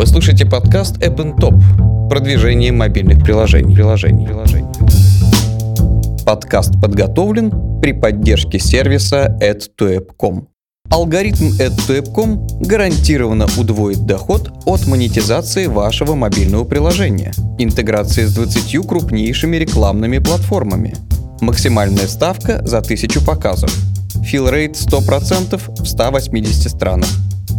Вы слушаете подкаст App Top. Продвижение мобильных приложений. приложений. приложений. Подкаст подготовлен при поддержке сервиса add2app.com. Алгоритм add2app.com гарантированно удвоит доход от монетизации вашего мобильного приложения. Интеграция с 20 крупнейшими рекламными платформами. Максимальная ставка за 1000 показов. Филрейт 100% в 180 странах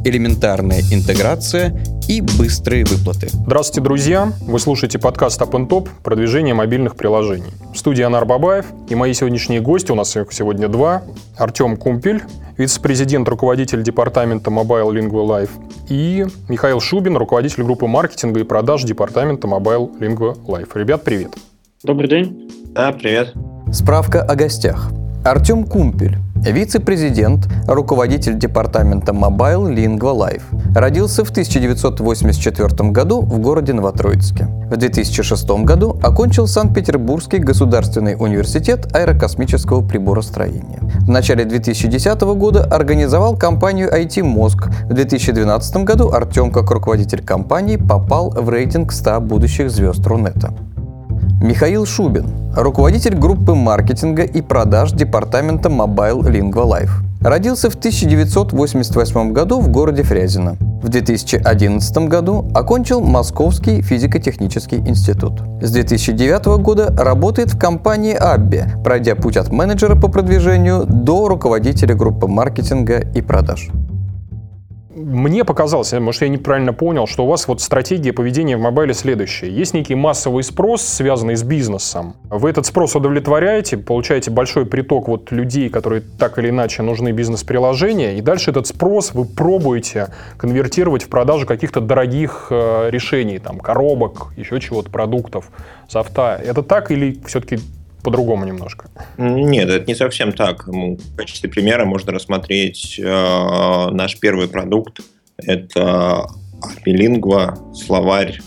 элементарная интеграция и быстрые выплаты. Здравствуйте, друзья! Вы слушаете подкаст Up Top «Продвижение мобильных приложений». В студии Анар Бабаев и мои сегодняшние гости, у нас их сегодня два. Артем Кумпель, вице-президент, руководитель департамента Mobile Lingua Life, и Михаил Шубин, руководитель группы маркетинга и продаж департамента Mobile Lingua Life. Ребят, привет! Добрый день! Да, привет! Справка о гостях. Артем Кумпель, вице-президент, руководитель департамента Mobile Lingua Life. Родился в 1984 году в городе Новотроицке. В 2006 году окончил Санкт-Петербургский государственный университет аэрокосмического приборостроения. В начале 2010 года организовал компанию IT Мозг. В 2012 году Артем, как руководитель компании, попал в рейтинг 100 будущих звезд Рунета. Михаил Шубин, руководитель группы маркетинга и продаж департамента Mobile Lingua Life. Родился в 1988 году в городе Фрязино. В 2011 году окончил Московский физико-технический институт. С 2009 года работает в компании Абби, пройдя путь от менеджера по продвижению до руководителя группы маркетинга и продаж мне показалось, может, я неправильно понял, что у вас вот стратегия поведения в мобайле следующая. Есть некий массовый спрос, связанный с бизнесом. Вы этот спрос удовлетворяете, получаете большой приток вот людей, которые так или иначе нужны бизнес-приложения, и дальше этот спрос вы пробуете конвертировать в продажу каких-то дорогих э, решений, там, коробок, еще чего-то, продуктов, софта. Это так или все-таки по-другому немножко? Нет, это не совсем так. В качестве примера можно рассмотреть э, наш первый продукт. Это Армилингва, словарь,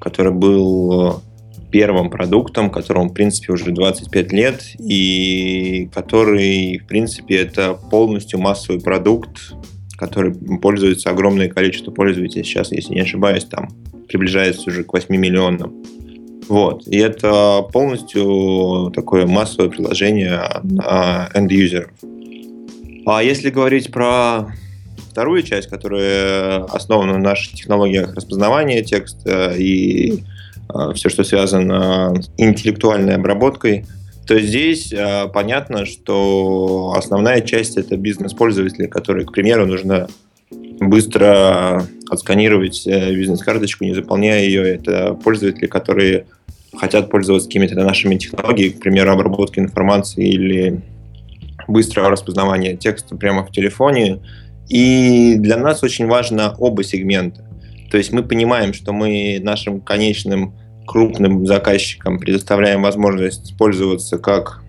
который был первым продуктом, которому, в принципе, уже 25 лет, и который, в принципе, это полностью массовый продукт, который пользуется огромное количество пользователей. Сейчас, если не ошибаюсь, там приближается уже к 8 миллионам. Вот. И это полностью такое массовое приложение end-юзеров. А если говорить про вторую часть, которая основана на наших технологиях распознавания текста и э, все, что связано с интеллектуальной обработкой, то здесь э, понятно, что основная часть это бизнес-пользователи, которые, к примеру, нужно быстро отсканировать э, бизнес-карточку, не заполняя ее. Это пользователи, которые хотят пользоваться какими-то нашими технологиями, к примеру, обработки информации или быстрого распознавания текста прямо в телефоне. И для нас очень важно оба сегмента. То есть мы понимаем, что мы нашим конечным крупным заказчикам предоставляем возможность пользоваться как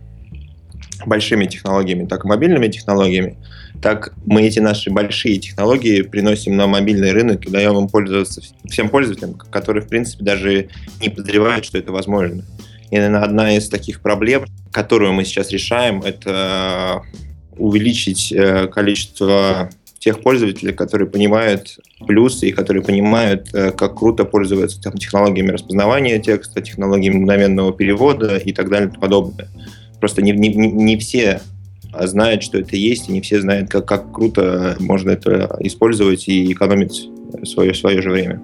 большими технологиями, так и мобильными технологиями так мы эти наши большие технологии приносим на мобильный рынок и даем им пользоваться всем пользователям, которые, в принципе, даже не подозревают, что это возможно. И, наверное, одна из таких проблем, которую мы сейчас решаем, это увеличить э, количество тех пользователей, которые понимают плюсы и которые понимают, э, как круто пользоваться там, технологиями распознавания текста, технологиями мгновенного перевода и так далее и подобное. Просто не, не, не все знают, что это есть, и не все знают, как, как круто можно это использовать и экономить свое, свое же время.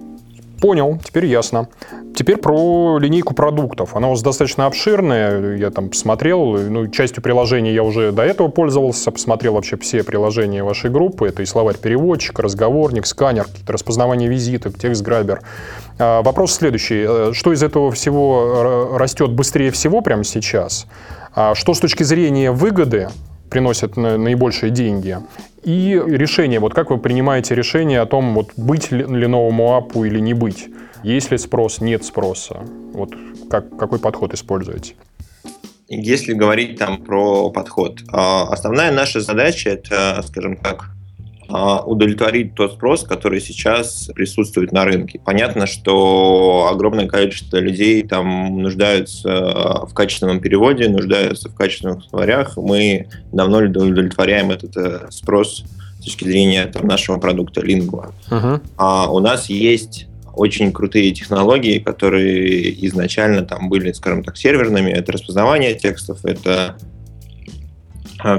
Понял, теперь ясно. Теперь про линейку продуктов. Она у вас достаточно обширная. Я там посмотрел, ну, частью приложений я уже до этого пользовался, посмотрел вообще все приложения вашей группы. Это и словарь переводчик, разговорник, сканер, распознавание визиток, текст-грабер. А, вопрос следующий. Э, что из этого всего растет быстрее всего прямо сейчас? А что с точки зрения выгоды приносят наибольшие деньги. И решение, вот как вы принимаете решение о том, вот быть ли новому апу или не быть? Есть ли спрос, нет спроса? Вот как, какой подход используете? Если говорить там про подход, а, основная наша задача это, скажем так, удовлетворить тот спрос, который сейчас присутствует на рынке. Понятно, что огромное количество людей там нуждаются в качественном переводе, нуждаются в качественных словарях. Мы давно удовлетворяем этот э, спрос с точки зрения там, нашего продукта Lingua. Uh-huh. А у нас есть очень крутые технологии, которые изначально там были, скажем так, серверными. Это распознавание текстов, это а,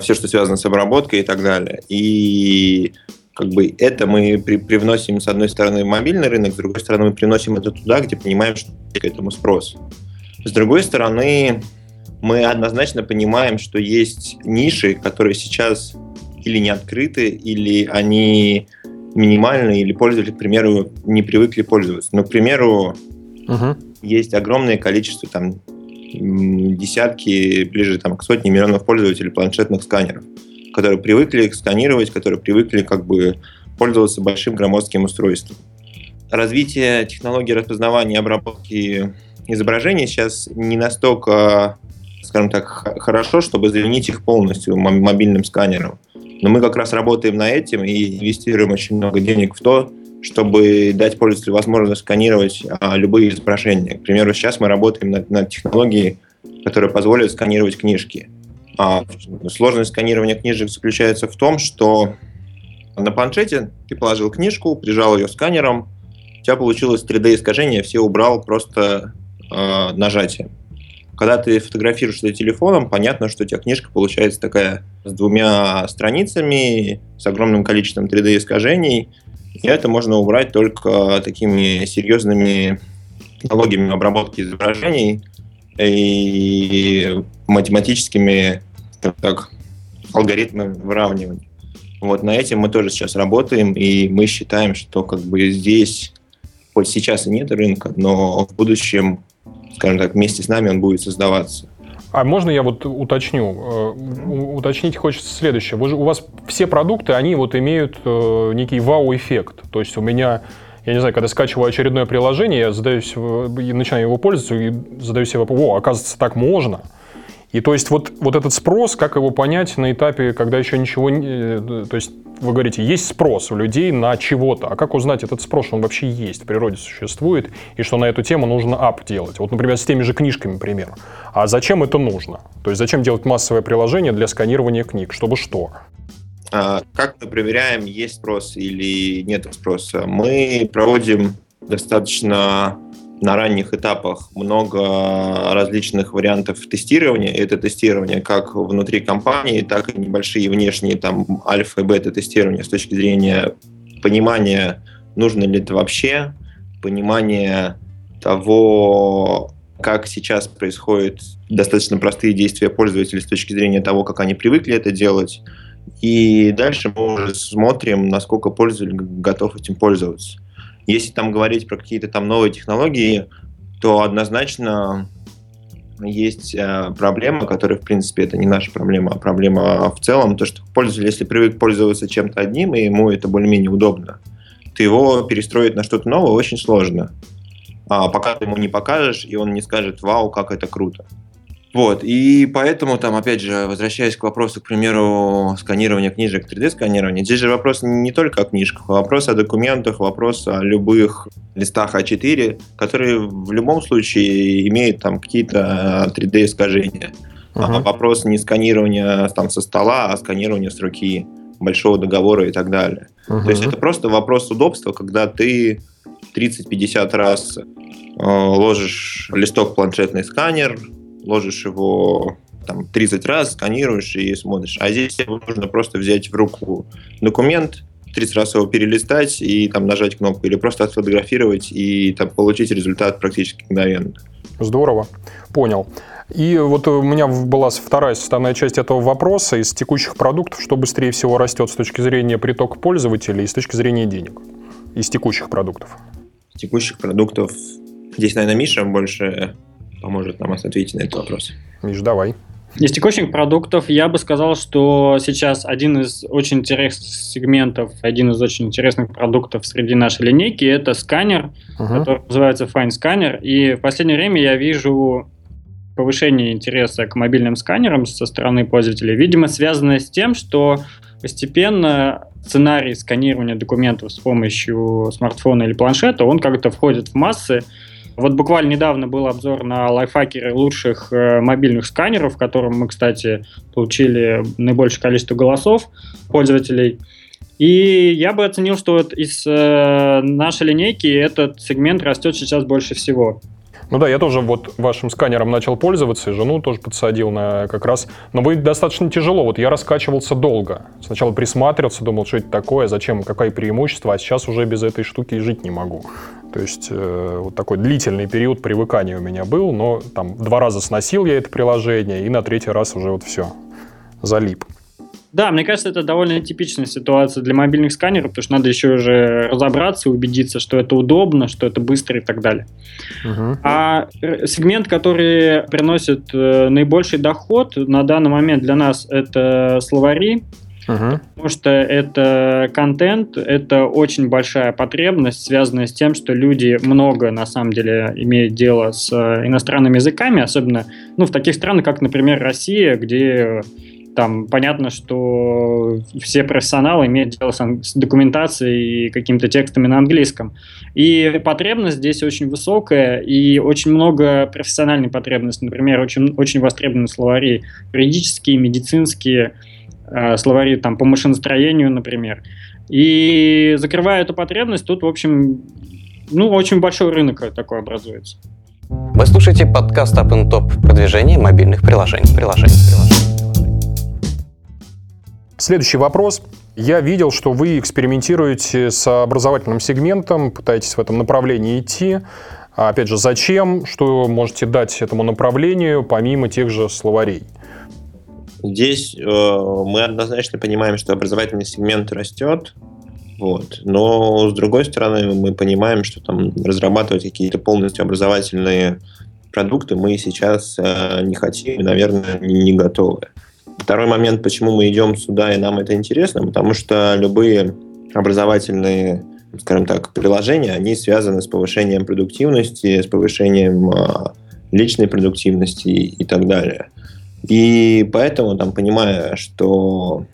все, что связано с обработкой и так далее. И как бы это мы при, привносим, с одной стороны, в мобильный рынок, с другой стороны, мы приносим это туда, где понимаем, что к этому спрос. С другой стороны, мы однозначно понимаем, что есть ниши, которые сейчас или не открыты, или они минимальные, или пользователи, к примеру, не привыкли пользоваться. Но, к примеру, uh-huh. есть огромное количество там десятки, ближе там, к сотне миллионов пользователей планшетных сканеров, которые привыкли сканировать, которые привыкли как бы пользоваться большим громоздким устройством. Развитие технологий распознавания и обработки изображений сейчас не настолько, скажем так, хорошо, чтобы заменить их полностью мобильным сканером. Но мы как раз работаем на этим и инвестируем очень много денег в то, чтобы дать пользователю возможность сканировать а, любые изображения. К примеру, сейчас мы работаем над, над технологией, которая позволит сканировать книжки. А сложность сканирования книжек заключается в том, что на планшете ты положил книжку, прижал ее сканером, у тебя получилось 3D-искажение, все убрал просто э, нажатием. Когда ты фотографируешь это телефоном, понятно, что у тебя книжка получается такая с двумя страницами, с огромным количеством 3D-искажений, и это можно убрать только такими серьезными технологиями обработки изображений и математическими так, алгоритмами выравнивания. Вот на этим мы тоже сейчас работаем, и мы считаем, что как бы здесь, хоть сейчас и нет рынка, но в будущем, скажем так, вместе с нами он будет создаваться. А можно я вот уточню? Э, уточнить хочется следующее. Вы же, у вас все продукты, они вот имеют э, некий вау-эффект. То есть у меня, я не знаю, когда скачиваю очередное приложение, я задаюсь, начинаю его пользоваться и задаю себе вопрос, о, оказывается, так можно. И то есть вот, вот этот спрос, как его понять на этапе, когда еще ничего. Э, то есть вы говорите, есть спрос у людей на чего-то. А как узнать этот спрос, что он вообще есть, в природе существует, и что на эту тему нужно ап делать? Вот, например, с теми же книжками, например. А зачем это нужно? То есть зачем делать массовое приложение для сканирования книг? Чтобы что? А, как мы проверяем, есть спрос или нет спроса? Мы проводим достаточно на ранних этапах много различных вариантов тестирования. Это тестирование как внутри компании, так и небольшие внешние там альфа и бета тестирования с точки зрения понимания, нужно ли это вообще, понимания того, как сейчас происходят достаточно простые действия пользователей с точки зрения того, как они привыкли это делать. И дальше мы уже смотрим, насколько пользователь готов этим пользоваться. Если там говорить про какие-то там новые технологии, то однозначно есть э, проблема, которая, в принципе, это не наша проблема, а проблема в целом, то, что пользователь, если привык пользоваться чем-то одним, и ему это более-менее удобно, то его перестроить на что-то новое очень сложно. А пока ты ему не покажешь, и он не скажет, вау, как это круто. Вот, и поэтому там, опять же, возвращаясь к вопросу, к примеру, сканирования книжек, 3D-сканирования, здесь же вопрос не только о книжках, а вопрос о документах, вопрос о любых листах А4, которые в любом случае имеют там какие-то 3D-искажения. Uh-huh. А вопрос не сканирования там со стола, а сканирования с руки большого договора и так далее. Uh-huh. То есть это просто вопрос удобства, когда ты 30-50 раз э, ложишь листок в планшетный сканер, ложишь его там 30 раз, сканируешь и смотришь. А здесь тебе нужно просто взять в руку документ, 30 раз его перелистать и там нажать кнопку, или просто отфотографировать и там получить результат практически мгновенно. Здорово, понял. И вот у меня была вторая составная часть этого вопроса из текущих продуктов, что быстрее всего растет с точки зрения притока пользователей и с точки зрения денег из текущих продуктов. Текущих продуктов здесь, наверное, Миша больше поможет нам ответить на этот вопрос. Миш, давай. Из текущих продуктов я бы сказал, что сейчас один из очень интересных сегментов, один из очень интересных продуктов среди нашей линейки – это сканер, uh-huh. который называется Fine Scanner. И в последнее время я вижу повышение интереса к мобильным сканерам со стороны пользователей, видимо, связанное с тем, что постепенно сценарий сканирования документов с помощью смартфона или планшета, он как-то входит в массы, вот буквально недавно был обзор на лайфхакеры лучших э, мобильных сканеров, в котором мы, кстати, получили наибольшее количество голосов пользователей. И я бы оценил, что вот из э, нашей линейки этот сегмент растет сейчас больше всего. Ну да, я тоже вот вашим сканером начал пользоваться, и жену тоже подсадил на как раз. Но будет достаточно тяжело. Вот я раскачивался долго. Сначала присматривался, думал, что это такое, зачем, какое преимущество, а сейчас уже без этой штуки жить не могу. То есть э, вот такой длительный период привыкания у меня был, но там два раза сносил я это приложение, и на третий раз уже вот все, залип. Да, мне кажется, это довольно типичная ситуация для мобильных сканеров, потому что надо еще уже разобраться, убедиться, что это удобно, что это быстро и так далее. Угу. А сегмент, который приносит э, наибольший доход на данный момент для нас, это словари, Угу. Потому что это контент, это очень большая потребность, связанная с тем, что люди много, на самом деле, имеют дело с э, иностранными языками, особенно ну, в таких странах, как, например, Россия, где там понятно, что все профессионалы имеют дело с документацией и какими-то текстами на английском. И потребность здесь очень высокая, и очень много профессиональной потребности. Например, очень, очень востребованы словари юридические, медицинские, э, словари там, по машиностроению, например. И закрывая эту потребность, тут, в общем, ну, очень большой рынок такой образуется. Вы слушаете подкаст Up Top продвижение мобильных приложений. приложений, приложений. Следующий вопрос. Я видел, что вы экспериментируете с образовательным сегментом, пытаетесь в этом направлении идти. А опять же, зачем? Что можете дать этому направлению, помимо тех же словарей? Здесь э, мы однозначно понимаем, что образовательный сегмент растет, вот. Но с другой стороны, мы понимаем, что там разрабатывать какие-то полностью образовательные продукты мы сейчас э, не хотим и, наверное, не, не готовы. Второй момент, почему мы идем сюда и нам это интересно, потому что любые образовательные скажем так, приложения, они связаны с повышением продуктивности, с повышением э, личной продуктивности и, так далее. И поэтому, там, понимая, что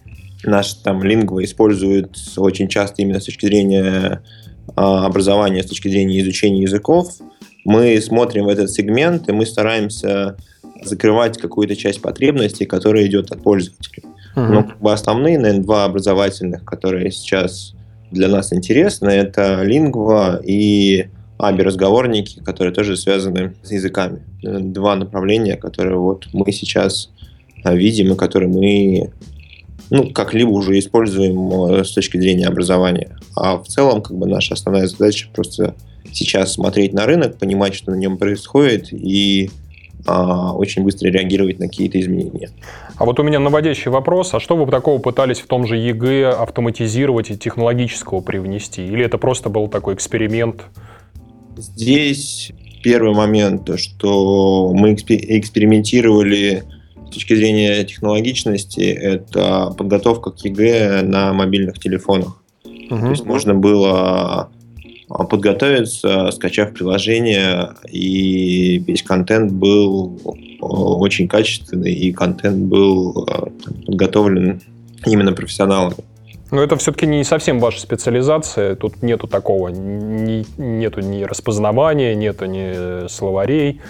наш там лингва использует очень часто именно с точки зрения э, образования, с точки зрения изучения языков, мы смотрим в этот сегмент, и мы стараемся закрывать какую-то часть потребностей, которая идет от пользователей. Uh-huh. Но как бы основные, наверное, два образовательных, которые сейчас для нас интересны, это лингва и аби-разговорники, которые тоже связаны с языками. Два направления, которые вот мы сейчас а, видим и которые мы ну, как-либо уже используем э, с точки зрения образования. А в целом, как бы, наша основная задача просто сейчас смотреть на рынок, понимать, что на нем происходит, и очень быстро реагировать на какие-то изменения. А вот у меня наводящий вопрос. А что вы такого пытались в том же ЕГЭ автоматизировать и технологического привнести? Или это просто был такой эксперимент? Здесь первый момент, что мы экспериментировали с точки зрения технологичности, это подготовка к ЕГЭ на мобильных телефонах. Угу. То есть можно было а, подготовиться, скачав приложение, и весь контент был а, очень качественный, и контент был а, подготовлен именно профессионалами. Но это все-таки не совсем ваша специализация. Тут нету такого, ни, нету ни распознавания, нету ни словарей.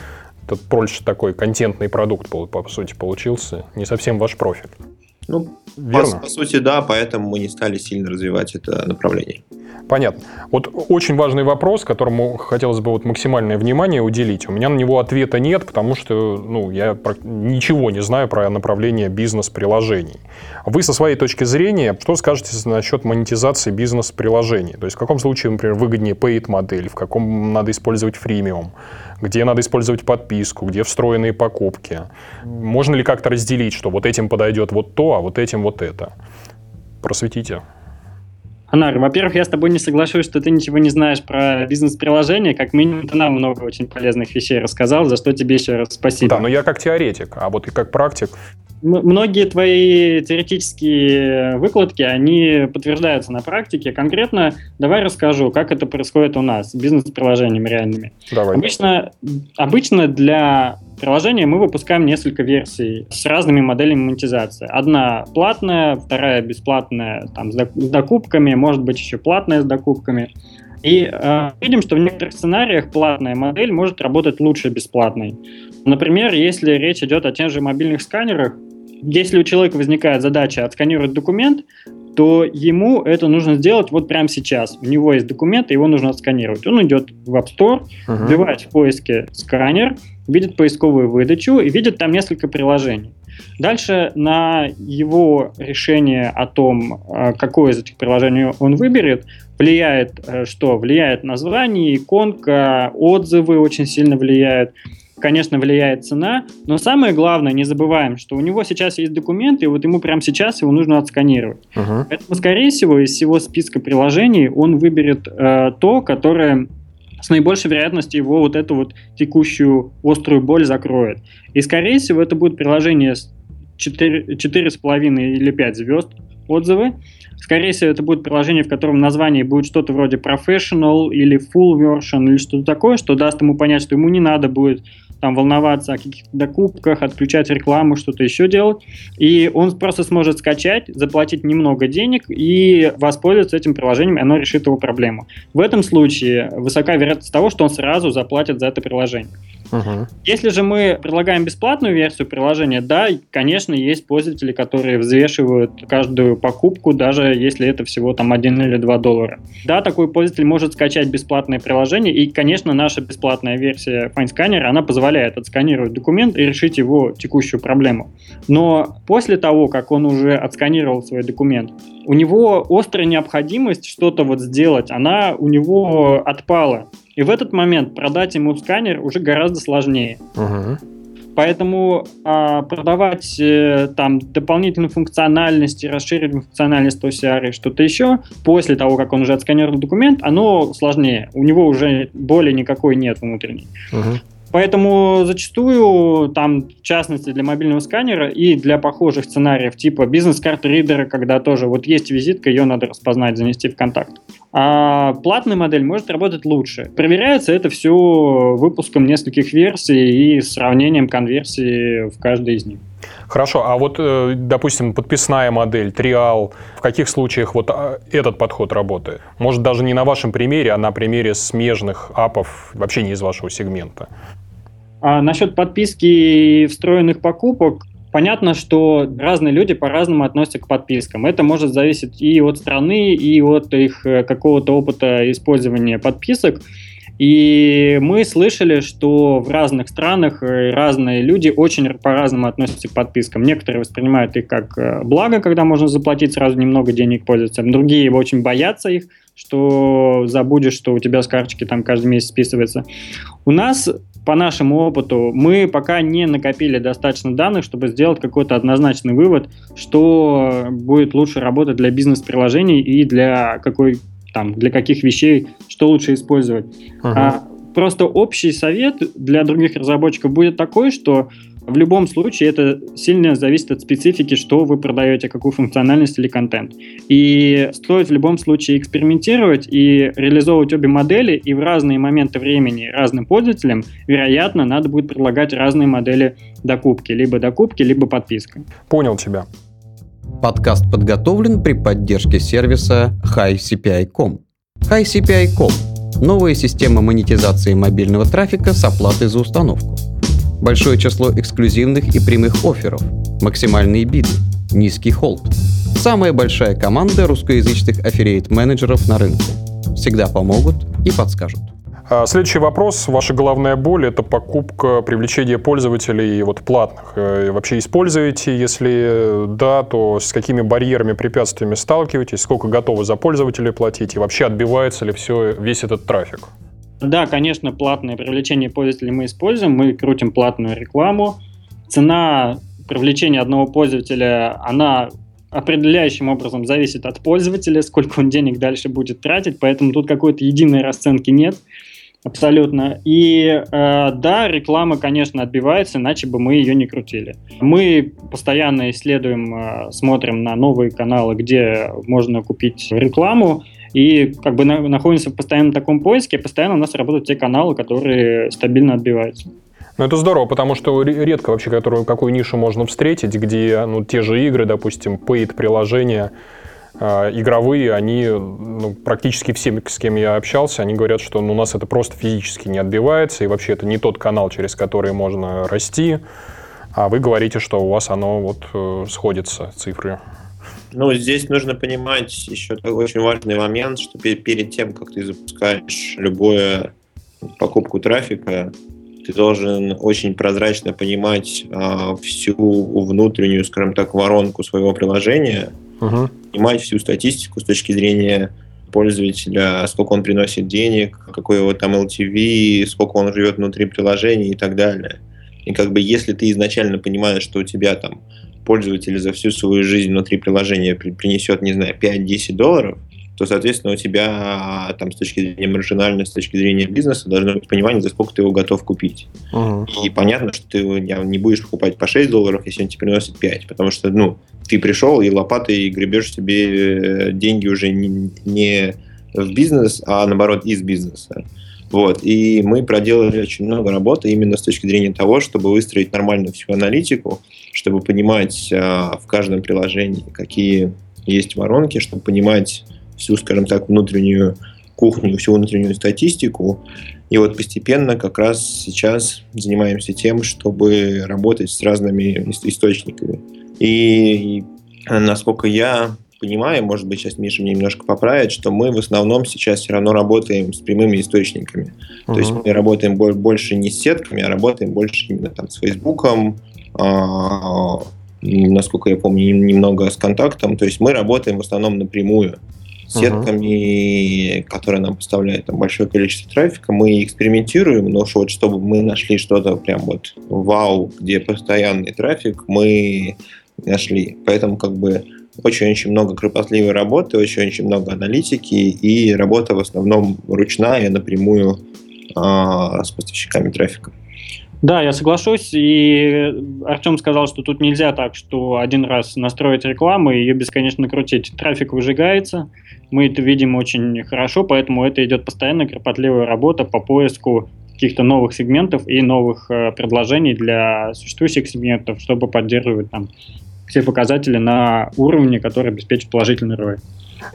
Тут больше такой контентный продукт, по, по сути, получился. Не совсем ваш профиль. Ну, Верно? По, по сути, да, поэтому мы не стали сильно развивать это направление. Понятно. Вот очень важный вопрос, которому хотелось бы вот максимальное внимание уделить. У меня на него ответа нет, потому что ну, я ничего не знаю про направление бизнес-приложений. Вы со своей точки зрения, что скажете насчет монетизации бизнес-приложений? То есть в каком случае, например, выгоднее paid модель, в каком надо использовать фримиум, где надо использовать подписку, где встроенные покупки? Можно ли как-то разделить, что вот этим подойдет вот то, а вот этим вот это? Просветите. Анар, во-первых, я с тобой не соглашусь, что ты ничего не знаешь про бизнес-приложение. Как минимум, ты нам много очень полезных вещей рассказал, за что тебе еще раз спасибо. Да, но я как теоретик, а вот и как практик. Многие твои теоретические выкладки, они подтверждаются на практике. Конкретно давай расскажу, как это происходит у нас с бизнес-приложениями реальными. Давай. Обычно, обычно для приложения мы выпускаем несколько версий с разными моделями монетизации. Одна платная, вторая бесплатная там, с докупками, может быть еще платная с докупками. И э, видим, что в некоторых сценариях платная модель может работать лучше бесплатной. Например, если речь идет о тех же мобильных сканерах, если у человека возникает задача отсканировать документ, то ему это нужно сделать вот прямо сейчас. У него есть документы, его нужно отсканировать. Он идет в App Store, uh-huh. вбивает в поиске сканер, видит поисковую выдачу и видит там несколько приложений. Дальше на его решение о том, э, какое из этих приложений он выберет, влияет э, что? Влияет название, иконка, отзывы очень сильно влияют. Конечно, влияет цена, но самое главное, не забываем, что у него сейчас есть документы, и вот ему прямо сейчас его нужно отсканировать. Uh-huh. Поэтому, скорее всего, из всего списка приложений он выберет э, то, которое с наибольшей вероятностью его вот эту вот текущую острую боль закроет. И, скорее всего, это будет приложение с 4, 4,5 или 5 звезд отзывы. Скорее всего, это будет приложение, в котором название будет что-то вроде professional или full version или что-то такое, что даст ему понять, что ему не надо будет там волноваться о каких-то докупках, отключать рекламу, что-то еще делать. И он просто сможет скачать, заплатить немного денег и воспользоваться этим приложением, и оно решит его проблему. В этом случае высока вероятность того, что он сразу заплатит за это приложение. Угу. Если же мы предлагаем бесплатную версию приложения, да, конечно, есть пользователи, которые взвешивают каждую покупку, даже если это всего там 1 или 2 доллара. Да, такой пользователь может скачать бесплатное приложение, и, конечно, наша бесплатная версия FineScanner, она позволяет отсканировать документ и решить его текущую проблему. Но после того, как он уже отсканировал свой документ, у него острая необходимость что-то вот сделать, она у него отпала. И в этот момент продать ему сканер уже гораздо сложнее. Угу. Поэтому а, продавать э, там дополнительную функциональность и расширить функциональность OCR и что-то еще после того, как он уже отсканировал документ, оно сложнее. У него уже боли никакой нет внутренней. Угу. Поэтому зачастую, там, в частности, для мобильного сканера и для похожих сценариев типа бизнес-карты ридера, когда тоже вот есть визитка, ее надо распознать, занести в контакт. А платная модель может работать лучше. Проверяется это все выпуском нескольких версий и сравнением конверсии в каждой из них. Хорошо, а вот, э, допустим, подписная модель, триал, в каких случаях вот а, этот подход работает? Может, даже не на вашем примере, а на примере смежных апов, вообще не из вашего сегмента? А насчет подписки и встроенных покупок, понятно, что разные люди по-разному относятся к подпискам. Это может зависеть и от страны, и от их э, какого-то опыта использования подписок. И мы слышали, что в разных странах э, разные люди очень по-разному относятся к подпискам. Некоторые воспринимают их как э, благо, когда можно заплатить сразу немного денег пользоваться. Другие очень боятся их, что забудешь, что у тебя с карточки там каждый месяц списывается. У нас по нашему опыту, мы пока не накопили достаточно данных, чтобы сделать какой-то однозначный вывод, что будет лучше работать для бизнес-приложений и для какой там, для каких вещей, что лучше использовать. Ага. Просто общий совет для других разработчиков будет такой, что в любом случае это сильно зависит от специфики, что вы продаете, какую функциональность или контент. И стоит в любом случае экспериментировать и реализовывать обе модели, и в разные моменты времени разным пользователям, вероятно, надо будет предлагать разные модели докупки, либо докупки, либо подписка. Понял тебя. Подкаст подготовлен при поддержке сервиса HiCPI.com. HiCPI.com – новая система монетизации мобильного трафика с оплатой за установку. Большое число эксклюзивных и прямых офферов, максимальные биды, низкий холд. Самая большая команда русскоязычных аффилиейт-менеджеров на рынке. Всегда помогут и подскажут. А, следующий вопрос. Ваша головная боль – это покупка, привлечение пользователей вот платных. Э, вообще используете? Если да, то с какими барьерами, препятствиями сталкиваетесь? Сколько готовы за пользователей платить? И вообще отбивается ли все, весь этот трафик? Да, конечно, платное привлечение пользователей мы используем. Мы крутим платную рекламу. Цена привлечения одного пользователя, она определяющим образом зависит от пользователя, сколько он денег дальше будет тратить, поэтому тут какой-то единой расценки нет. Абсолютно. И э, да, реклама, конечно, отбивается, иначе бы мы ее не крутили. Мы постоянно исследуем, э, смотрим на новые каналы, где можно купить рекламу, и как бы на, находимся в постоянном таком поиске, постоянно у нас работают те каналы, которые стабильно отбиваются. Ну, это здорово, потому что редко вообще которую, какую нишу можно встретить, где ну, те же игры, допустим, paid приложения, а, игровые, они ну, практически все, с кем я общался, они говорят, что ну, у нас это просто физически не отбивается, и вообще это не тот канал, через который можно расти, а вы говорите, что у вас оно вот э, сходится, цифры. Ну, здесь нужно понимать еще такой очень важный момент, что перед тем, как ты запускаешь любую покупку трафика, ты должен очень прозрачно понимать э, всю внутреннюю, скажем так, воронку своего приложения, угу. понимать всю статистику с точки зрения пользователя, сколько он приносит денег, какой его там LTV, сколько он живет внутри приложения и так далее. И как бы если ты изначально понимаешь, что у тебя там пользователь за всю свою жизнь внутри приложения принесет, не знаю, 5-10 долларов, то, соответственно, у тебя там с точки зрения маржинальности, с точки зрения бизнеса должно быть понимание, за сколько ты его готов купить. Uh-huh. И понятно, что ты не будешь покупать по 6 долларов, если он тебе приносит 5, потому что, ну, ты пришел и лопатой гребешь себе э, деньги уже не, не в бизнес, а наоборот из бизнеса. Вот. И мы проделали очень много работы именно с точки зрения того, чтобы выстроить нормально всю аналитику, чтобы понимать а, в каждом приложении, какие есть воронки, чтобы понимать всю, скажем так, внутреннюю кухню, всю внутреннюю статистику. И вот постепенно как раз сейчас занимаемся тем, чтобы работать с разными источниками. И насколько я понимаю, может быть, сейчас Миша мне немножко поправит, что мы в основном сейчас все равно работаем с прямыми источниками. Uh-huh. То есть мы работаем больше не с сетками, а работаем больше именно там с Фейсбуком, а, насколько я помню, немного с контактом. То есть мы работаем в основном напрямую сетками, uh-huh. которые нам поставляют там большое количество трафика, мы экспериментируем, но вот чтобы мы нашли что-то прям вот вау, где постоянный трафик, мы нашли. Поэтому как бы очень-очень много кропотливой работы, очень-очень много аналитики и работа в основном ручная напрямую а, с поставщиками трафика. Да, я соглашусь, и Артем сказал, что тут нельзя так, что один раз настроить рекламу и ее бесконечно крутить. Трафик выжигается, мы это видим очень хорошо, поэтому это идет постоянно кропотливая работа по поиску каких-то новых сегментов и новых э, предложений для существующих сегментов, чтобы поддерживать там все показатели на уровне, который обеспечит положительный ROI.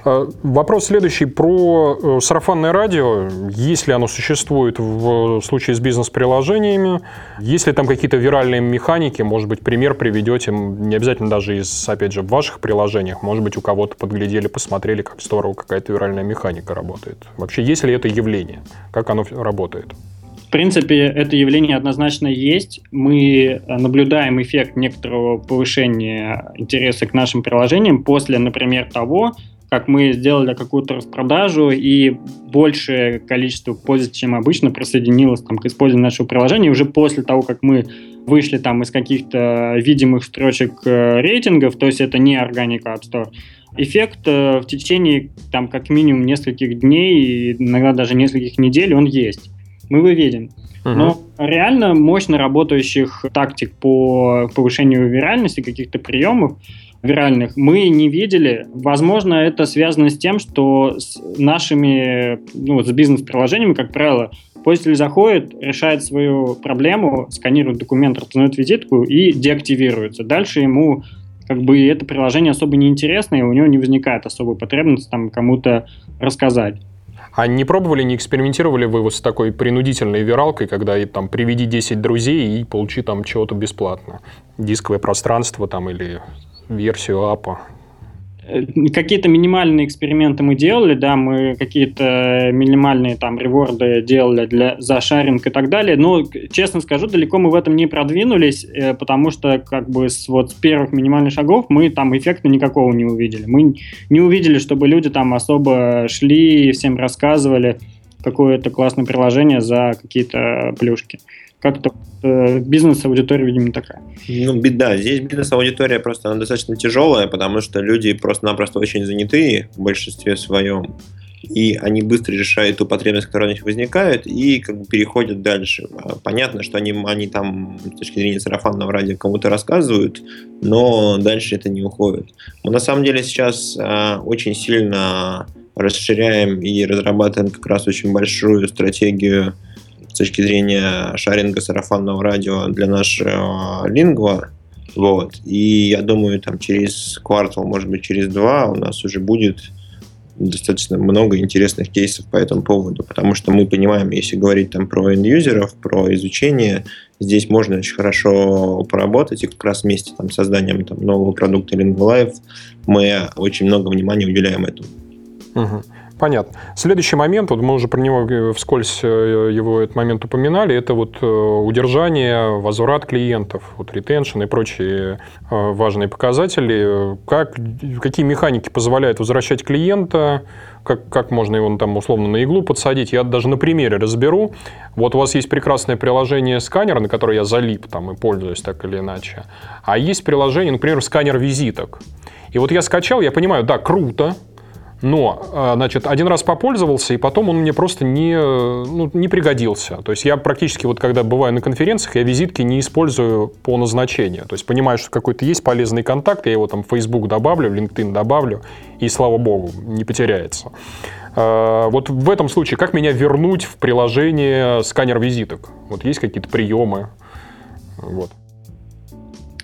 А, вопрос следующий про э, сарафанное радио. Если оно существует в случае с бизнес-приложениями, есть ли там какие-то виральные механики, может быть, пример приведете, не обязательно даже из, опять же, в ваших приложениях, может быть, у кого-то подглядели, посмотрели, как здорово какая-то виральная механика работает. Вообще, есть ли это явление? Как оно работает? В принципе, это явление однозначно есть. Мы наблюдаем эффект некоторого повышения интереса к нашим приложениям после, например, того, как мы сделали какую-то распродажу, и большее количество пользователей, чем обычно, присоединилось там, к использованию нашего приложения. уже после того, как мы вышли там из каких-то видимых строчек э, рейтингов, то есть это не органика App Store, эффект э, в течение там как минимум нескольких дней, иногда даже нескольких недель он есть мы его видим. Uh-huh. Но реально мощно работающих тактик по повышению виральности, каких-то приемов виральных мы не видели. Возможно, это связано с тем, что с нашими, ну, с бизнес-приложениями, как правило, пользователь заходит, решает свою проблему, сканирует документ, распознает визитку и деактивируется. Дальше ему как бы это приложение особо не интересно, и у него не возникает особой потребности там кому-то рассказать. А не пробовали, не экспериментировали вы вот с такой принудительной виралкой, когда там приведи 10 друзей и получи там чего-то бесплатно? Дисковое пространство там или версию апа? Э, какие-то минимальные эксперименты мы делали, да, мы какие-то минимальные там реворды делали для, за шаринг и так далее, но, честно скажу, далеко мы в этом не продвинулись, э, потому что как бы с, вот с первых минимальных шагов мы там эффекта никакого не увидели. Мы не увидели, чтобы люди там особо шли и всем рассказывали какое-то классное приложение за какие-то плюшки как-то э, бизнес-аудитория, видимо, такая. Ну, беда. Здесь бизнес-аудитория просто она достаточно тяжелая, потому что люди просто-напросто очень занятые в большинстве своем, и они быстро решают ту потребность, которая у них возникает, и как бы переходят дальше. А, понятно, что они, они там с точки зрения сарафанного радио кому-то рассказывают, но дальше это не уходит. Мы на самом деле сейчас э, очень сильно расширяем и разрабатываем как раз очень большую стратегию с точки зрения шаринга сарафанного радио для нашего лингва. Вот. И я думаю, там через квартал, может быть, через два у нас уже будет достаточно много интересных кейсов по этому поводу, потому что мы понимаем, если говорить там про инюзеров, про изучение, здесь можно очень хорошо поработать, и как раз вместе там, с созданием там, нового продукта Lingua мы очень много внимания уделяем этому. Угу. Понятно. Следующий момент, вот мы уже про него э, вскользь э, его этот момент упоминали, это вот э, удержание, возврат клиентов, вот ретеншн и прочие важные показатели. Как, какие механики позволяют возвращать клиента, как, как можно его там условно на иглу подсадить. Я даже на примере разберу. Вот у вас есть прекрасное приложение сканер, на которое я залип там и пользуюсь так или иначе. А есть приложение, например, сканер визиток. И вот я скачал, я понимаю, да, круто, но, а, значит, один раз попользовался, и потом он мне просто не, ну, не пригодился. То есть я практически, вот когда бываю на конференциях, я визитки не использую по назначению. То есть понимаю, что какой-то есть полезный контакт, я его там в Facebook добавлю, в LinkedIn добавлю, и слава богу, не потеряется. А, вот в этом случае, как меня вернуть в приложение сканер визиток? Вот есть какие-то приемы? Вот.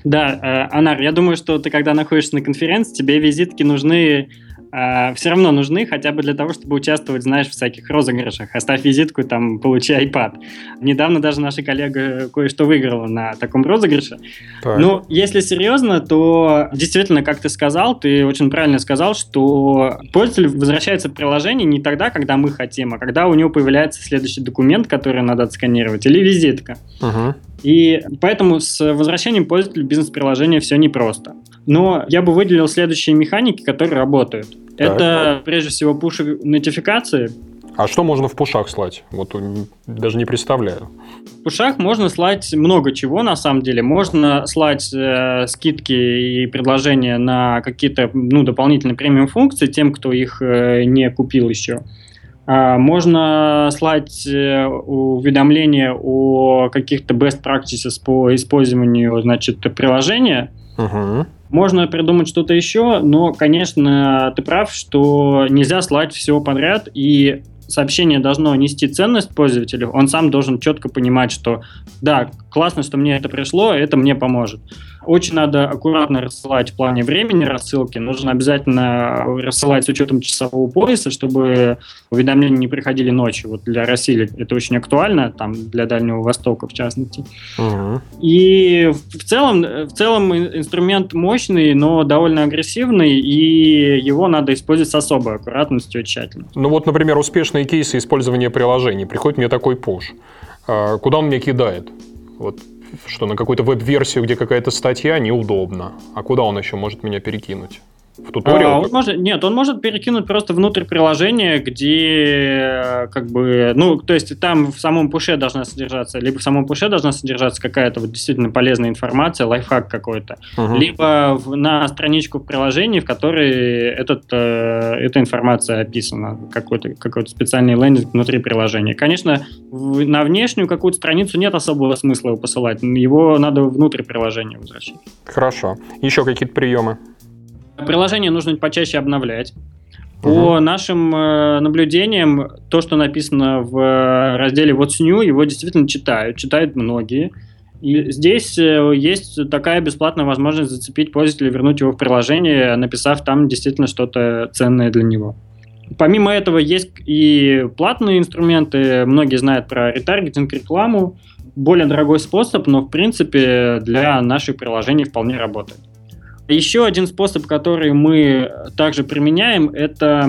Да, э, Анар, я думаю, что ты, когда находишься на конференции, тебе визитки нужны э, все равно нужны хотя бы для того, чтобы участвовать, знаешь, в всяких розыгрышах. Оставь визитку, там, получи iPad. Недавно даже наша коллега кое-что выиграла на таком розыгрыше. Так. Ну, если серьезно, то действительно, как ты сказал, ты очень правильно сказал, что пользователь возвращается в приложение не тогда, когда мы хотим, а когда у него появляется следующий документ, который надо отсканировать, или визитка. Угу. И поэтому с возвращением пользователя бизнес-приложения все непросто. Но я бы выделил следующие механики, которые работают. Так. Это прежде всего пуш-нотификации. А что можно в пушах слать? Вот даже не представляю. В пушах можно слать много чего, на самом деле. Можно слать э, скидки и предложения на какие-то ну, дополнительные премиум функции тем, кто их э, не купил еще. А, можно слать э, уведомления о каких-то best practices по использованию значит, приложения. Угу. Можно придумать что-то еще, но, конечно, ты прав, что нельзя слать все подряд, и сообщение должно нести ценность пользователю, он сам должен четко понимать, что да, классно, что мне это пришло, это мне поможет. Очень надо аккуратно рассылать в плане времени рассылки. Нужно обязательно рассылать с учетом часового пояса, чтобы уведомления не приходили ночью. Вот для России это очень актуально, там для Дальнего Востока в частности. Угу. И в целом, в целом инструмент мощный, но довольно агрессивный, и его надо использовать с особой аккуратностью и тщательностью. Ну вот, например, успешные кейсы использования приложений. Приходит мне такой push. А куда он меня кидает? Вот что на какую-то веб-версию, где какая-то статья, неудобно. А куда он еще может меня перекинуть? В туториал? А, он может, нет, он может перекинуть просто внутрь приложения, где как бы, ну, то есть там в самом пуше должна содержаться, либо в самом пуше должна содержаться какая-то вот действительно полезная информация, лайфхак какой-то, угу. либо в, на страничку в приложении, в которой этот, э, эта информация описана, какой-то какой специальный лендинг внутри приложения. Конечно, в, на внешнюю какую-то страницу нет особого смысла его посылать, его надо внутрь приложения возвращать. Хорошо. Еще какие-то приемы? Приложение нужно почаще обновлять. По угу. нашим э, наблюдениям, то, что написано в э, разделе What's New, его действительно читают, читают многие. И здесь э, есть такая бесплатная возможность зацепить пользователя, вернуть его в приложение, написав там действительно что-то ценное для него. Помимо этого есть и платные инструменты. Многие знают про ретаргетинг, рекламу. Более дорогой способ, но в принципе для наших приложений вполне работает. Еще один способ, который мы также применяем, это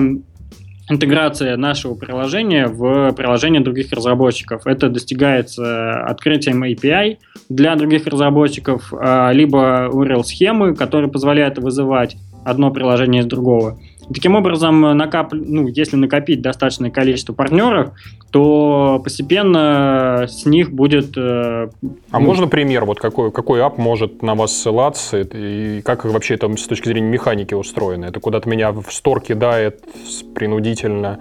интеграция нашего приложения в приложение других разработчиков. Это достигается открытием API для других разработчиков, а, либо URL-схемы, которые позволяют вызывать одно приложение из другого. Таким образом, накап... ну, если накопить достаточное количество партнеров, то постепенно с них будет... Э, а ну... можно пример, вот какой, какой ап может на вас ссылаться, и как вообще это с точки зрения механики устроено? Это куда-то меня в стор кидает принудительно,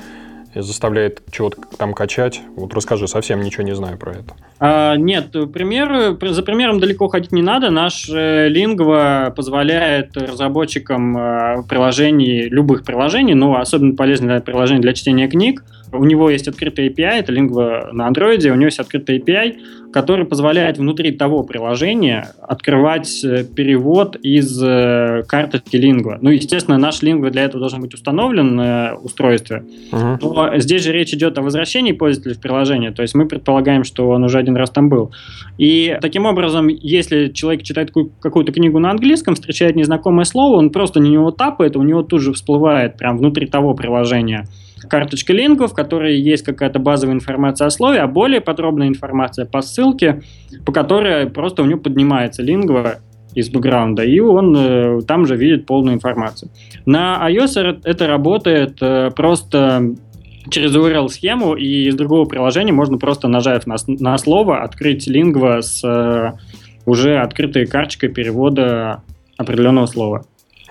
заставляет чего-то там качать? Вот расскажи, совсем ничего не знаю про это. А, нет, пример, за примером далеко ходить не надо. Наш э, Lingua позволяет разработчикам э, приложений, любых приложений, но особенно полезное приложение для чтения книг. У него есть открытый API, это Lingua на Android, у него есть открытый API, который позволяет внутри того приложения открывать э, перевод из э, карточки Lingua. Ну, естественно, наш Lingua для этого должен быть установлен на устройстве. Uh-huh. Но здесь же речь идет о возвращении пользователя в приложение, то есть мы предполагаем, что он уже один раз там был. И таким образом, если человек читает какую-то книгу на английском, встречает незнакомое слово, он просто на него тапает, у него тут же всплывает прям внутри того приложения карточка лингов, в которой есть какая-то базовая информация о слове, а более подробная информация по ссылке, по которой просто у него поднимается лингва из бэкграунда, и он э, там же видит полную информацию. На iOS это работает э, просто через URL-схему, и из другого приложения можно просто, нажав на, на слово, открыть лингва с э, уже открытой карточкой перевода определенного слова.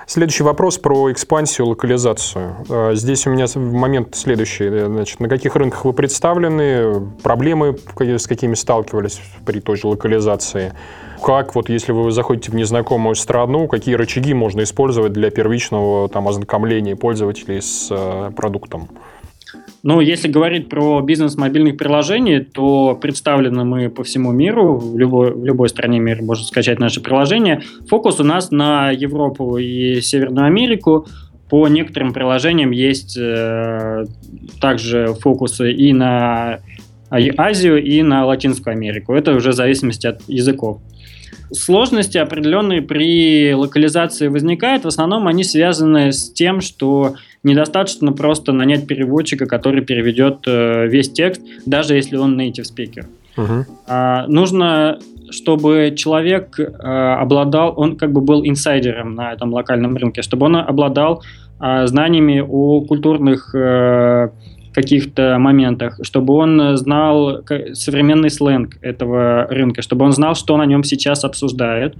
Следующий вопрос про экспансию, локализацию. А, здесь у меня момент следующий. Значит, на каких рынках вы представлены? Проблемы, с какими сталкивались при той же локализации? Как, вот если вы заходите в незнакомую страну, какие рычаги можно использовать для первичного там, ознакомления пользователей с э, продуктом? Ну, если говорить про бизнес мобильных приложений, то представлены мы по всему миру, в любой, в любой стране мира можно скачать наше приложение. Фокус у нас на Европу и Северную Америку. По некоторым приложениям есть э, также фокусы и на Азию, и на Латинскую Америку. Это уже в зависимости от языков. Сложности определенные при локализации возникают. В основном они связаны с тем, что недостаточно просто нанять переводчика, который переведет э, весь текст, даже если он native speaker. Uh-huh. А, нужно, чтобы человек э, обладал, он как бы был инсайдером на этом локальном рынке, чтобы он обладал э, знаниями о культурных э, каких-то моментах, чтобы он знал современный сленг этого рынка, чтобы он знал, что на нем сейчас обсуждают.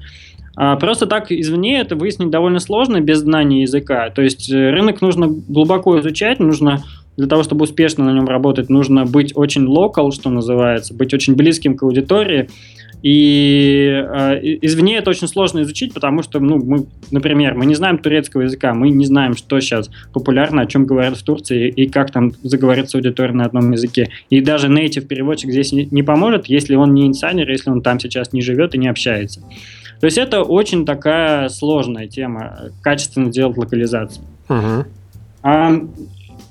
А просто так извне это выяснить довольно сложно без знания языка. То есть э, рынок нужно глубоко изучать, нужно для того, чтобы успешно на нем работать, нужно быть очень local, что называется, быть очень близким к аудитории, и э, извне это очень сложно изучить, потому что, ну, мы, например, мы не знаем турецкого языка, мы не знаем, что сейчас популярно, о чем говорят в Турции и как там заговорится аудитория на одном языке. И даже native переводчик здесь не, не поможет, если он не инсайдер, если он там сейчас не живет и не общается. То есть это очень такая сложная тема, качественно делать локализацию. Uh-huh. А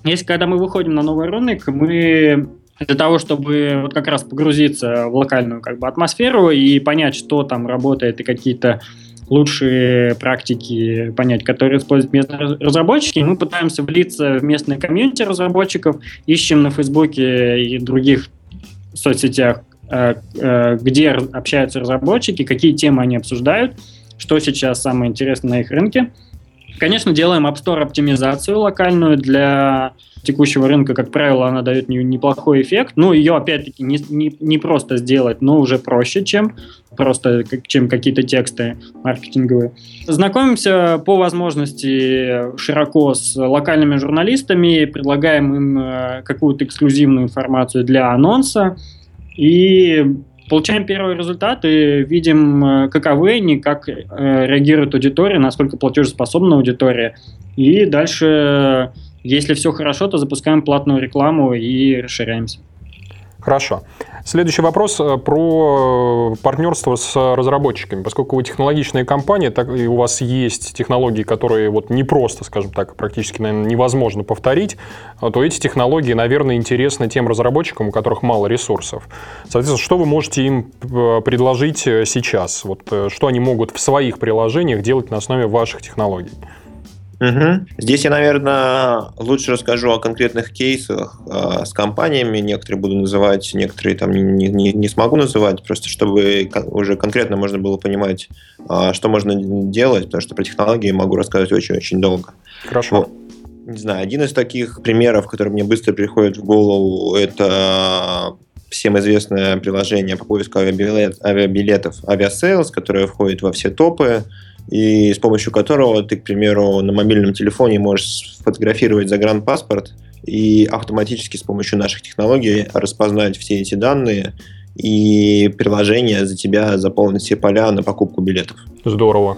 если когда мы выходим на новый рынок, мы для того, чтобы вот как раз погрузиться в локальную как бы, атмосферу и понять, что там работает и какие-то лучшие практики понять, которые используют местные разработчики. Мы пытаемся влиться в местные комьюнити разработчиков, ищем на Фейсбуке и других соцсетях, где общаются разработчики, какие темы они обсуждают, что сейчас самое интересное на их рынке. Конечно, делаем App Store оптимизацию локальную для текущего рынка, как правило, она дает неплохой эффект. Ну, ее, опять-таки, не, не, не просто сделать, но уже проще, чем просто чем какие-то тексты маркетинговые. Знакомимся по возможности широко с локальными журналистами, предлагаем им э, какую-то эксклюзивную информацию для анонса и получаем первые результаты, видим, э, каковы они, как э, реагирует аудитория, насколько платежеспособна аудитория. И дальше если все хорошо, то запускаем платную рекламу и расширяемся. Хорошо. Следующий вопрос э, про партнерство с разработчиками. Поскольку вы технологичная компания, так и у вас есть технологии, которые вот не просто, скажем так, практически, наверное, невозможно повторить, а то эти технологии, наверное, интересны тем разработчикам, у которых мало ресурсов. Соответственно, что вы можете им э, предложить э, сейчас? Вот что они могут в своих приложениях делать на основе ваших технологий? Угу. Здесь я, наверное, лучше расскажу о конкретных кейсах э, с компаниями. Некоторые буду называть, некоторые там не, не, не смогу называть, просто чтобы уже конкретно можно было понимать, э, что можно делать, потому что про технологии могу рассказывать очень-очень долго. Хорошо. Ну, не знаю, один из таких примеров, который мне быстро приходит в голову, это всем известное приложение по поиску авиабилет, авиабилетов Aviasales, которое входит во все топы и с помощью которого ты, к примеру, на мобильном телефоне можешь сфотографировать загранпаспорт и автоматически с помощью наших технологий распознать все эти данные и приложение за тебя заполнит все поля на покупку билетов. Здорово.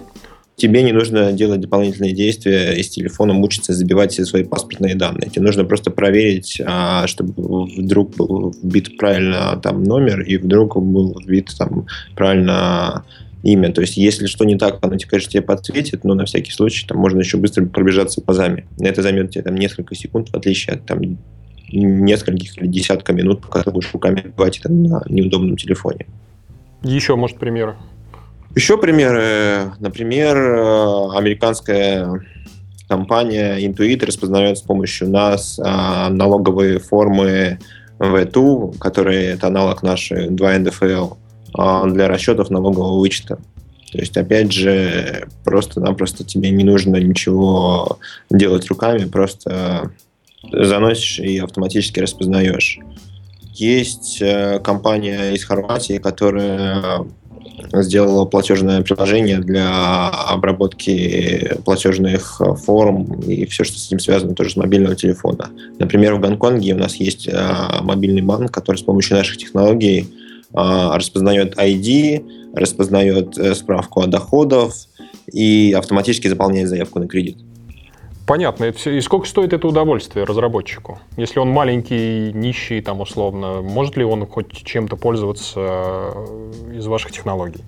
тебе не нужно делать дополнительные действия и с телефоном мучиться, забивать все свои паспортные данные. Тебе нужно просто проверить, а, чтобы вдруг был вбит правильно там номер и вдруг был вбит там правильно имя. То есть, если что не так, оно, конечно, тебе подсветит, но на всякий случай там можно еще быстро пробежаться заме. Это займет тебе там несколько секунд, в отличие от там нескольких или десятка минут, пока ты будешь руками бывать это на неудобном телефоне. Еще, может, примеры? Еще примеры. Например, э, американская компания Intuit распознает с помощью нас а, налоговые формы V2, которые это аналог нашей 2 НДФЛ, а, для расчетов налогового вычета. То есть, опять же, просто-напросто тебе не нужно ничего делать руками, просто заносишь и автоматически распознаешь. Есть э, компания из Хорватии, которая сделала платежное приложение для обработки платежных форм и все, что с этим связано, тоже с мобильного телефона. Например, в Гонконге у нас есть э, мобильный банк, который с помощью наших технологий распознает ID, распознает справку о доходах и автоматически заполняет заявку на кредит. Понятно. И сколько стоит это удовольствие разработчику? Если он маленький, нищий, там условно, может ли он хоть чем-то пользоваться э, из ваших технологий?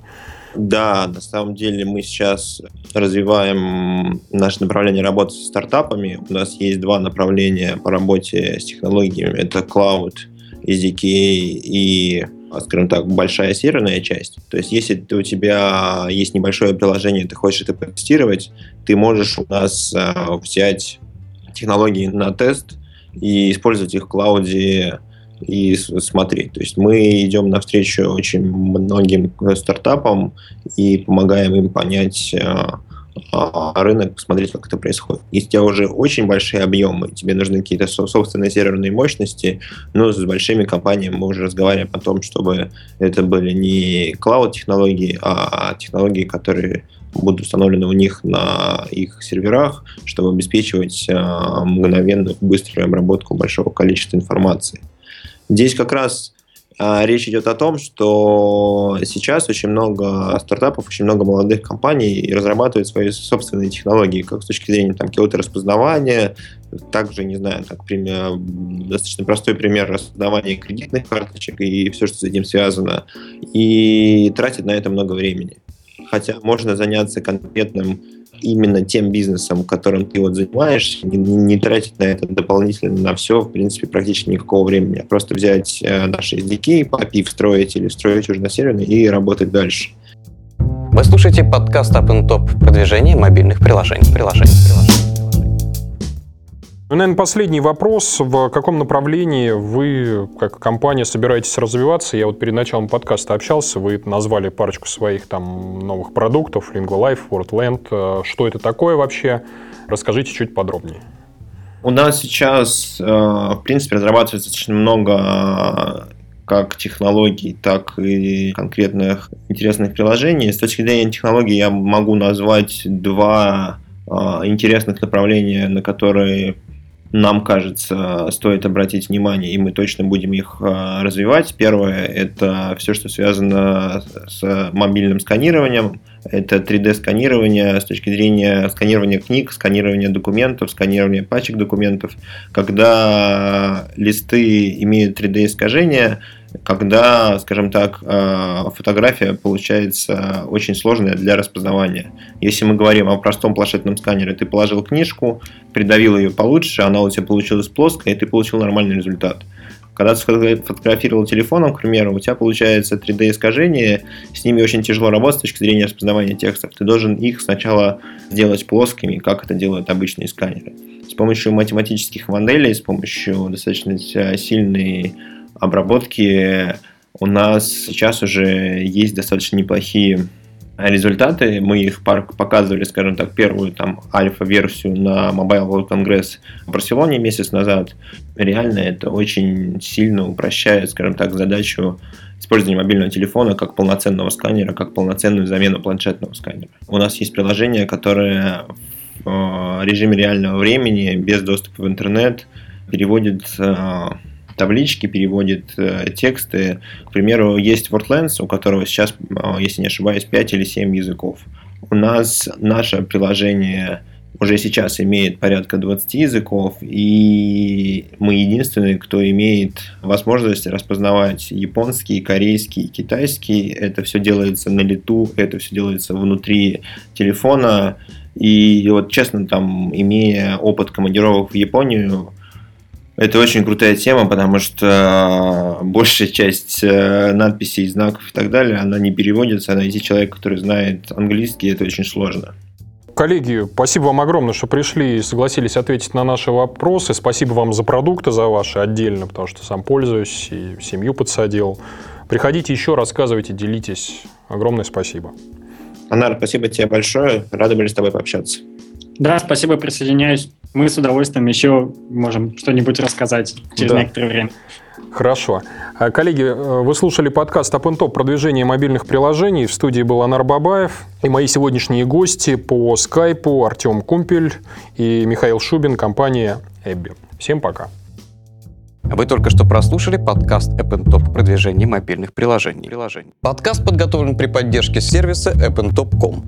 Да, на самом деле мы сейчас развиваем наше направление работы с стартапами. У нас есть два направления по работе с технологиями. Это Cloud, SDK и скажем так, большая серверная часть. То есть, если у тебя есть небольшое приложение, ты хочешь это протестировать, ты можешь у нас э, взять технологии на тест и использовать их в клауде и смотреть. То есть мы идем навстречу очень многим стартапам и помогаем им понять, э, а, рынок, посмотреть, как это происходит. Если у тебя уже очень большие объемы, тебе нужны какие-то собственные серверные мощности, но с большими компаниями мы уже разговариваем о том, чтобы это были не клауд-технологии, а технологии, которые будут установлены у них на их серверах, чтобы обеспечивать а, мгновенную, быструю обработку большого количества информации. Здесь как раз а, речь идет о том, что сейчас очень много стартапов, очень много молодых компаний разрабатывают свои собственные технологии, как с точки зрения там, какого-то распознавания, также, не знаю, так, пример, достаточно простой пример распознавания кредитных карточек и все, что с этим связано, и тратят на это много времени. Хотя можно заняться конкретным именно тем бизнесом, которым ты вот занимаешься, не, не тратить на это дополнительно на все, в принципе, практически никакого времени, а просто взять э, наши SDK, API встроить или встроить уже на серверный и работать дальше. Вы слушаете подкаст Up Top продвижение мобильных приложений. приложений, приложений. Ну, наверное, последний вопрос. В каком направлении вы, как компания, собираетесь развиваться? Я вот перед началом подкаста общался, вы назвали парочку своих там новых продуктов, Lingua Life, WordLand. Э, что это такое вообще? Расскажите чуть подробнее. У нас сейчас, э, в принципе, разрабатывается достаточно много э, как технологий, так и конкретных интересных приложений. С точки зрения технологий я могу назвать два интересных направления, на которые нам кажется, стоит обратить внимание, и мы точно будем их а, развивать. Первое – это все, что связано с мобильным сканированием. Это 3D-сканирование с точки зрения сканирования книг, сканирования документов, сканирования пачек документов. Когда листы имеют 3D-искажение – когда, скажем так, э, фотография получается очень сложная для распознавания. Если мы говорим о простом планшетном сканере, ты положил книжку, придавил ее получше, она у тебя получилась плоская, и ты получил нормальный результат. Когда ты фотографировал телефоном, к примеру, у тебя получается 3D-искажение, с ними очень тяжело работать с точки зрения распознавания текстов. Ты должен их сначала сделать плоскими, как это делают обычные сканеры. С помощью математических моделей, с помощью достаточно сильной обработки у нас сейчас уже есть достаточно неплохие результаты. Мы их показывали, скажем так, первую там альфа-версию на Mobile World Congress в Барселоне месяц назад. Реально это очень сильно упрощает, скажем так, задачу использования мобильного телефона как полноценного сканера, как полноценную замену планшетного сканера. У нас есть приложение, которое в э, режиме реального времени, без доступа в интернет, переводит э, таблички, переводит э, тексты. К примеру, есть WordLens, у которого сейчас, э, если не ошибаюсь, 5 или 7 языков. У нас наше приложение уже сейчас имеет порядка 20 языков, и мы единственные, кто имеет возможность распознавать японский, корейский, китайский. Это все делается на лету, это все делается внутри телефона. И вот честно, там, имея опыт командировок в Японию, это очень крутая тема, потому что большая часть э, надписей, знаков и так далее, она не переводится, а найти человека, который знает английский, это очень сложно. Коллеги, спасибо вам огромное, что пришли и согласились ответить на наши вопросы. Спасибо вам за продукты, за ваши отдельно, потому что сам пользуюсь и семью подсадил. Приходите еще, рассказывайте, делитесь. Огромное спасибо. Анар, спасибо тебе большое. Рады были с тобой пообщаться. Да, спасибо, присоединяюсь. Мы с удовольствием еще можем что-нибудь рассказать через да. некоторое время. Хорошо. А, коллеги, э, вы слушали подкаст Up Top продвижение мобильных приложений. В студии был Анар Бабаев. И мои сегодняшние гости по скайпу Артем Кумпель и Михаил Шубин, компания Эбби. Всем пока. Вы только что прослушали подкаст App Top продвижение мобильных приложений. Подкаст подготовлен при поддержке сервиса appntop.com.